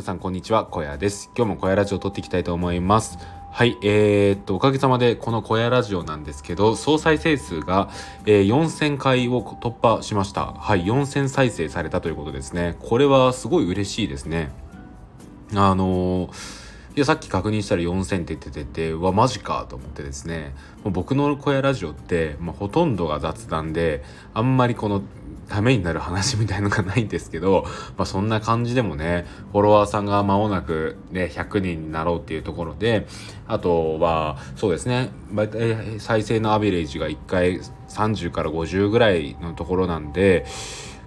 皆さんこんにちは、小屋です。今日も小屋ラジオを撮っていきたいと思います。はい、えー、っと、おかげさまでこの小屋ラジオなんですけど、総再生数が、えー、4000回を突破しました。はい、4000再生されたということですね。これはすごい嬉しいですね。あのーいやさっき確認したら4000って言っててうわマジかと思ってですねもう僕の小屋ラジオって、まあ、ほとんどが雑談であんまりこのためになる話みたいのがないんですけど、まあ、そんな感じでもねフォロワーさんが間もなく、ね、100人になろうっていうところであとはそうですね再生のアベレージが1回30から50ぐらいのところなんで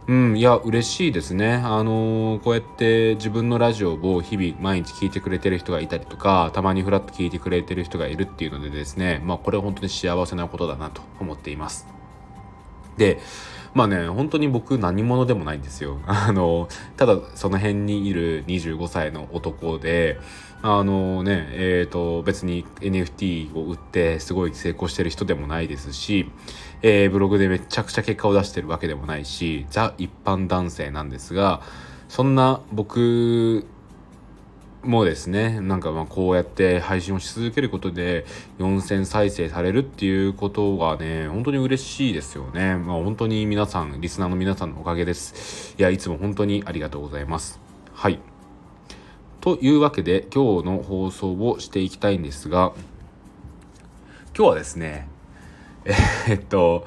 うん、いや嬉しいですね。あのー、こうやって自分のラジオを日々毎日聞いてくれてる人がいたりとか、たまにフラッと聞いてくれてる人がいるっていうのでですね、まあこれは本当に幸せなことだなと思っています。で、まあね、本当に僕何者でもないんですよ。あの、ただその辺にいる25歳の男で、あのね、えっ、ー、と、別に NFT を売ってすごい成功してる人でもないですし、えー、ブログでめちゃくちゃ結果を出してるわけでもないし、ザ一般男性なんですが、そんな僕もですねなんかまあこうやって配信をし続けることで4000再生されるっていうことがね本当に嬉しいですよね。まあ本当に皆さんリスナーの皆さんのおかげです。いやいつも本当にありがとうございます。はい。というわけで今日の放送をしていきたいんですが今日はですねえっと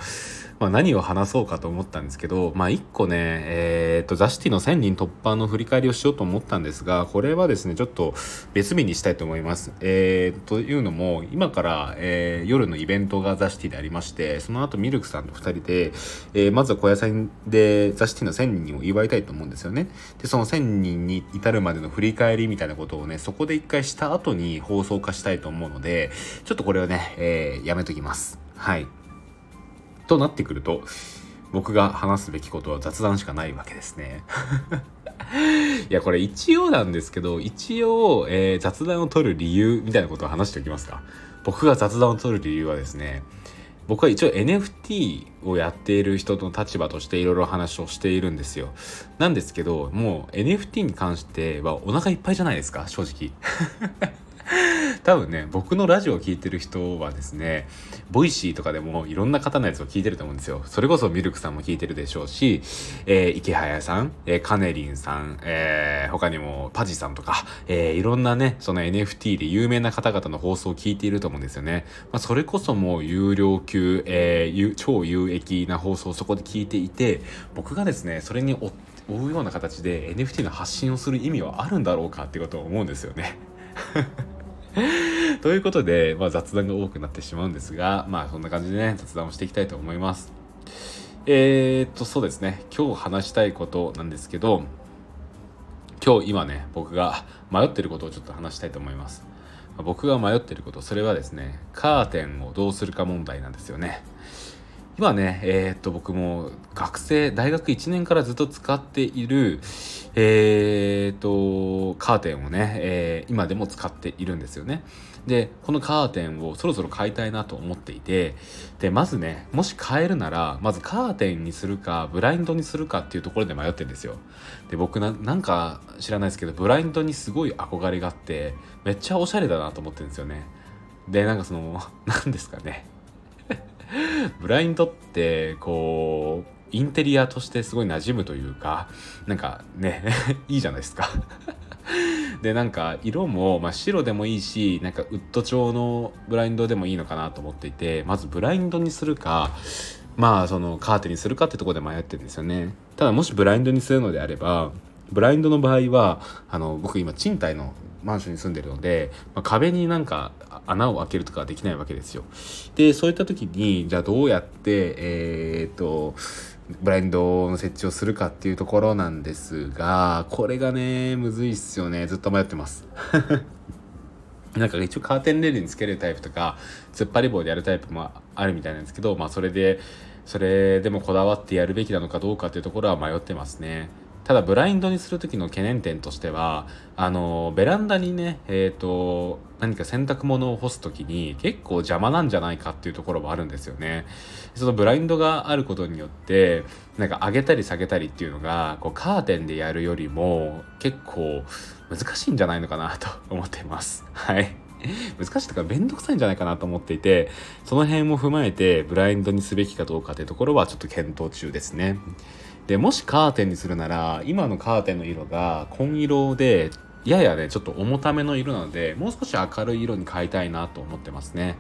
まあ、何を話そうかと思ったんですけど、まあ、1個ね、えー、っと、ザシティの1000人突破の振り返りをしようと思ったんですが、これはですね、ちょっと別日にしたいと思います。えー、というのも、今から、えー、夜のイベントがザシティでありまして、その後ミルクさんと2人で、えー、まずは小屋さんでザシティの1000人を祝いたいと思うんですよね。で、その1000人に至るまでの振り返りみたいなことをね、そこで一回した後に放送化したいと思うので、ちょっとこれをね、えー、やめときます。はい。となってくると僕が話すべきことは雑談しかないわけですね。いやこれ一応なんですけど一応、えー、雑談を取る理由みたいなことを話しておきますか。僕が雑談を取る理由はですね僕は一応 NFT をやっている人の立場としていろいろ話をしているんですよ。なんですけどもう NFT に関してはお腹いっぱいじゃないですか正直。多分ね僕のラジオを聴いてる人はですね Voicy とかでもいろんな方のやつを聞いてると思うんですよ。それこそミルクさんも聞いてるでしょうし、えー、イケハヤさん、えー、カネリンさん、えー、他にもパジさんとか、えー、いろんなねその NFT で有名な方々の放送を聞いていると思うんですよね、まあ、それこそもう有料級、えー、超有益な放送をそこで聞いていて僕がですねそれに追うような形で NFT の発信をする意味はあるんだろうかってことを思うんですよね。ということで、まあ、雑談が多くなってしまうんですが、まあそんな感じでね、雑談をしていきたいと思います。えー、っと、そうですね、今日話したいことなんですけど、今日今ね、僕が 迷ってることをちょっと話したいと思います。僕が迷ってること、それはですね、カーテンをどうするか問題なんですよね。今ね、えー、っと、僕も学生、大学1年からずっと使っている、えー、っと、カーテンをね、えー、今でも使っているんですよね。で、このカーテンをそろそろ買いたいなと思っていて、で、まずね、もし買えるなら、まずカーテンにするか、ブラインドにするかっていうところで迷ってるんですよ。で、僕な、なんか知らないですけど、ブラインドにすごい憧れがあって、めっちゃおしゃれだなと思ってるんですよね。で、なんかその、何ですかね。ブラインドってこうインテリアとしてすごい馴染むというかなんかね いいじゃないですか。でなんか色も、まあ、白でもいいしなんかウッド調のブラインドでもいいのかなと思っていてまずブラインドにするかまあそのカーテンにするかってとこで迷ってるんですよね。ただもしブラインドにするのであればブラインドの場合はあの僕今賃貸のマンションに住んでるので、まあ、壁になんか穴を開けるとかできないわけですよ。でそういった時にじゃあどうやってえー、っとブラインドの設置をするかっていうところなんですがこれがねむずいっすよねずっと迷ってます。なんか一応カーテンレールにつけるタイプとか突っ張り棒でやるタイプもあるみたいなんですけどまあそれでそれでもこだわってやるべきなのかどうかっていうところは迷ってますね。ただブラインドにする時の懸念点としてはあのベランダにねえっ、ー、と何か洗濯物を干す時に結構邪魔なんじゃないかっていうところもあるんですよね。そのブラインドがあることによってなんか上げたり下げたりっていうのがこうカーテンでやるよりも結構難しいんじゃないのかなと 思っています。はい。難しいとかめんどくさいんじゃないかなと思っていてその辺も踏まえてブラインドにすべきかどうかというところはちょっと検討中ですね。でもしカーテンにするなら今のカーテンの色が紺色でややねちょっと重ための色なのでもう少し明るい色に変えたいなと思ってますね。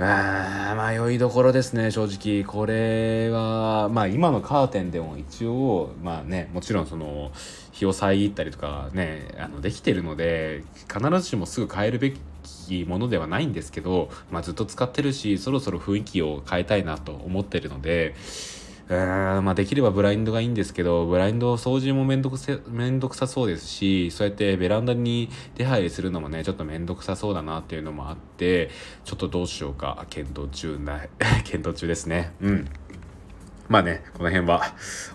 あ迷いどころですね正直。これはまあ今のカーテンでも一応まあねもちろんその日を遮ったりとかねあのできてるので必ずしもすぐ変えるべきものではないんですけど、まあ、ずっと使ってるしそろそろ雰囲気を変えたいなと思ってるのでうんまあできればブラインドがいいんですけどブラインド掃除もめんどくせめんどくさそうですしそうやってベランダに出入りするのもねちょっとめんどくさそうだなっていうのもあってちょっとどうしようか。検討中な 検討中ですね。うん。まあね、この辺は、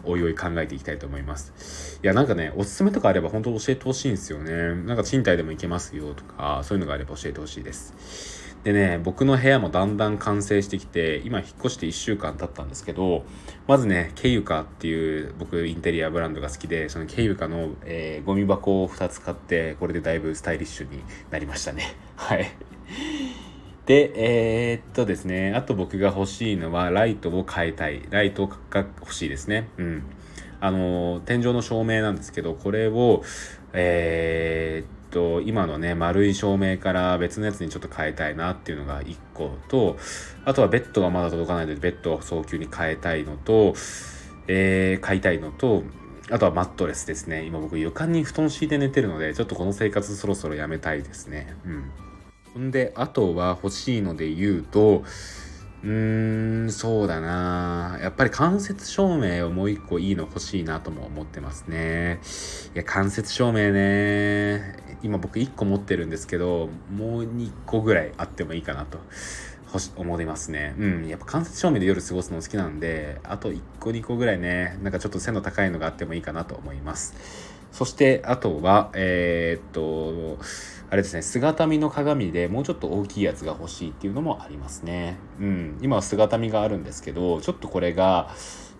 おいおい考えていきたいと思います。いや、なんかね、おすすめとかあれば本当教えてほしいんですよね。なんか賃貸でも行けますよとか、そういうのがあれば教えてほしいです。でね、僕の部屋もだんだん完成してきて、今引っ越して1週間経ったんですけど、まずね、ケユカっていう僕インテリアブランドが好きで、そのケユカの、えー、ゴミ箱を2つ買って、これでだいぶスタイリッシュになりましたね。はい。で、えー、っとですね、あと僕が欲しいのはライトを変えたい。ライトが欲しいですね。うん。あの、天井の照明なんですけど、これを、えー、と今のね丸い照明から別のやつにちょっと変えたいなっていうのが1個とあとはベッドがまだ届かないのでベッドを早急に変えたいのと、えー、買いたいのとあとはマットレスですね今僕床に布団敷いて寝てるのでちょっとこの生活そろそろやめたいですねうんんであとは欲しいので言うとうーん、そうだなやっぱり間接照明をもう一個いいの欲しいなとも思ってますね。いや、間接照明ね。今僕1個持ってるんですけど、もう2個ぐらいあってもいいかなと。思いますね。うん。やっぱ間接照明で夜過ごすの好きなんで、あと1個2個ぐらいね、なんかちょっと背の高いのがあってもいいかなと思います。そして、あとは、えー、っと、あれですね姿見の鏡でもうちょっと大きいやつが欲しいっていうのもありますね。うん。今は姿見があるんですけどちょっとこれが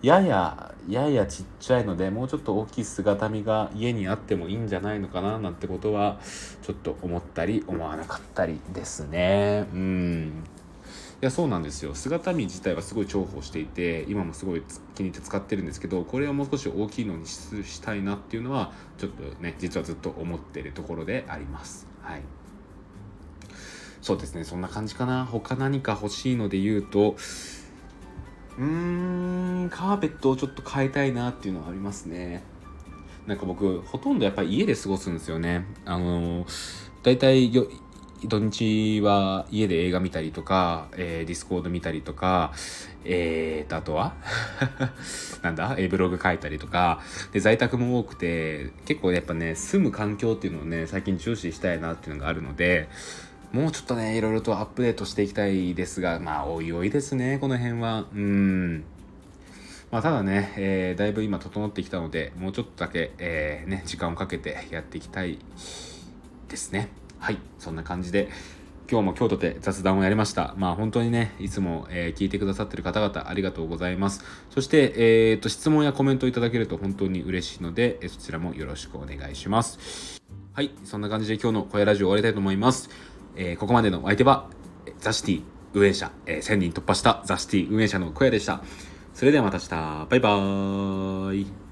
ややややちっちゃいのでもうちょっと大きい姿見が家にあってもいいんじゃないのかななんてことはちょっと思ったり思わなかったりですね。うん。いやそうなんですよ。姿見自体はすごい重宝していて今もすごい気に入って使ってるんですけどこれをもう少し大きいのにしたいなっていうのはちょっとね実はずっと思ってるところであります。はい。そうですねそんな感じかな。他何か欲しいので言うとうーんカーペットをちょっと変えたいなっていうのはありますね。なんか僕ほとんどやっぱり家で過ごすんですよね。あの大体土日は家で映画見たりとか、えー、 Discord 見たりとか、えーと、あとは なんだ、えー、ブログ書いたりとか、で、在宅も多くて、結構やっぱね、住む環境っていうのをね、最近重視したいなっていうのがあるので、もうちょっとね、いろいろとアップデートしていきたいですが、まあ、おいおいですね、この辺は。うん。まあ、ただね、えー、だいぶ今整ってきたので、もうちょっとだけ、えー、ね、時間をかけてやっていきたいですね。はいそんな感じで今日も今日とて雑談をやりました。まあ本当にね、いつも、えー、聞いてくださってる方々ありがとうございます。そして、えー、と、質問やコメントいただけると本当に嬉しいので、えそちらもよろしくお願いします。はい、そんな感じで今日の声ラジオ終わりたいと思います。えー、ここまでのお相手は、ザシティ運営者、え、1000人突破したザシティ運営者の小屋でした。それではまた明日、バイバーイ。